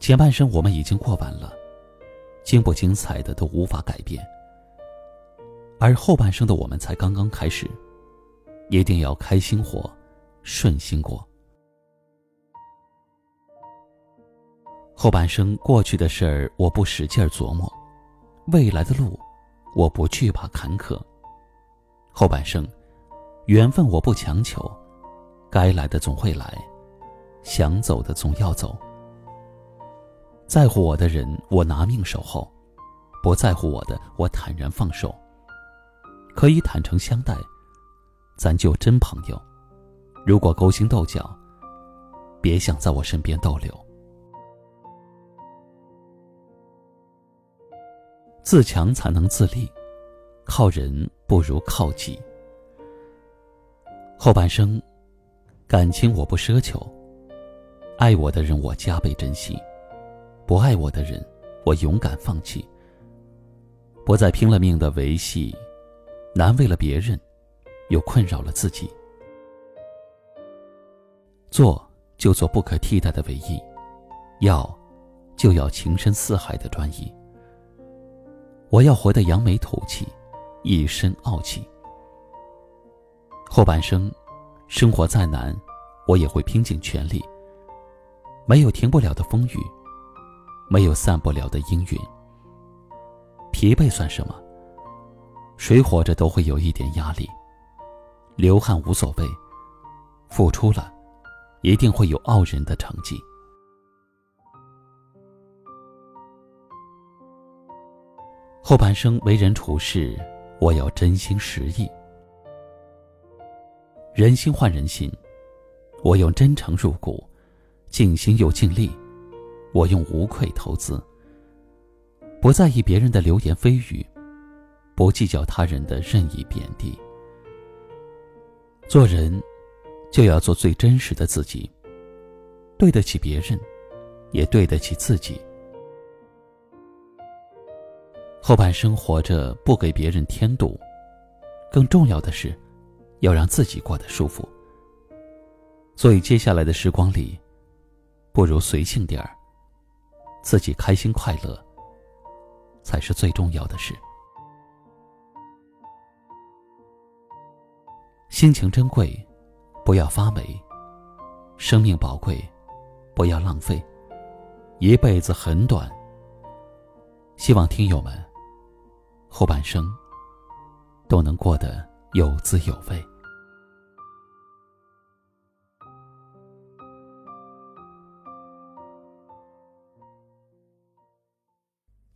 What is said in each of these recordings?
前半生我们已经过完了，精不精彩的都无法改变，而后半生的我们才刚刚开始，一定要开心活，顺心过。后半生过去的事儿我不使劲琢磨，未来的路我不惧怕坎坷。后半生，缘分我不强求，该来的总会来，想走的总要走。在乎我的人，我拿命守候；不在乎我的，我坦然放手。可以坦诚相待，咱就真朋友。如果勾心斗角，别想在我身边逗留。自强才能自立，靠人不如靠己。后半生，感情我不奢求，爱我的人我加倍珍惜。不爱我的人，我勇敢放弃。不再拼了命的维系，难为了别人，又困扰了自己。做就做不可替代的唯一，要就要情深似海的专一。我要活得扬眉吐气，一身傲气。后半生，生活再难，我也会拼尽全力。没有停不了的风雨。没有散不了的阴云。疲惫算什么？谁活着都会有一点压力，流汗无所谓，付出了，一定会有傲人的成绩。后半生为人处事，我要真心实意。人心换人心，我用真诚入股，尽心又尽力。我用无愧投资，不在意别人的流言蜚语，不计较他人的任意贬低。做人，就要做最真实的自己，对得起别人，也对得起自己。后半生活着，不给别人添堵，更重要的是，要让自己过得舒服。所以接下来的时光里，不如随性点儿。自己开心快乐，才是最重要的事。心情珍贵，不要发霉；生命宝贵，不要浪费。一辈子很短，希望听友们后半生都能过得有滋有味。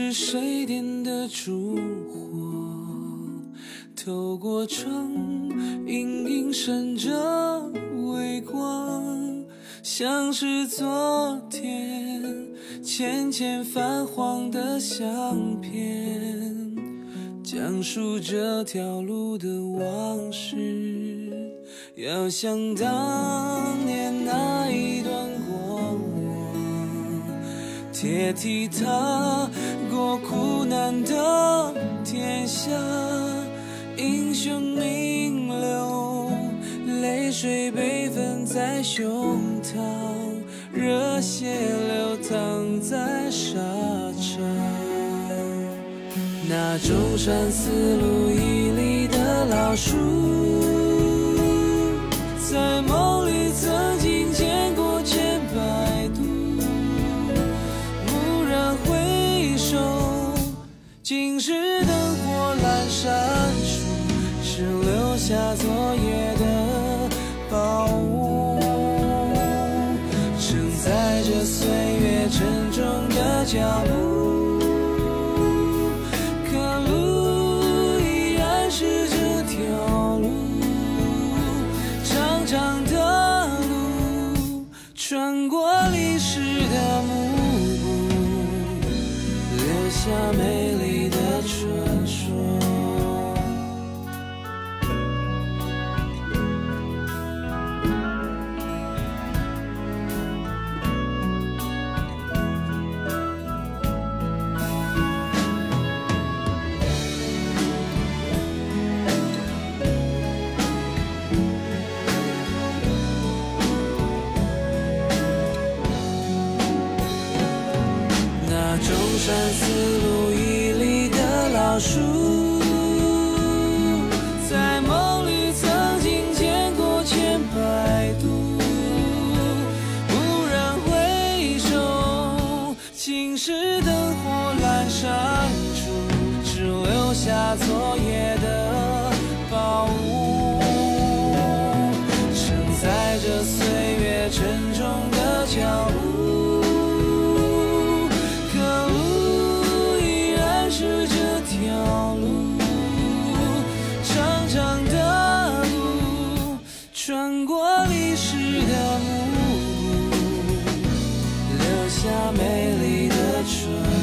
是谁点的烛火？透过窗，隐隐闪着微光，像是昨天浅浅泛黄的相片，讲述这条路的往事，要想当年那一段过往。铁蹄踏过苦难的天下，英雄名流，泪水被分在胸膛，热血流淌在沙场。那中山四路一里的老树，下昨夜的宝物，承载着岁月沉重的脚步。可路依然是这条路，长长的路穿过历史的幕布，留下美昨夜的宝物承载着岁月沉重的脚步可恶依然是这条路长长的路穿过历史的雾留下美丽的传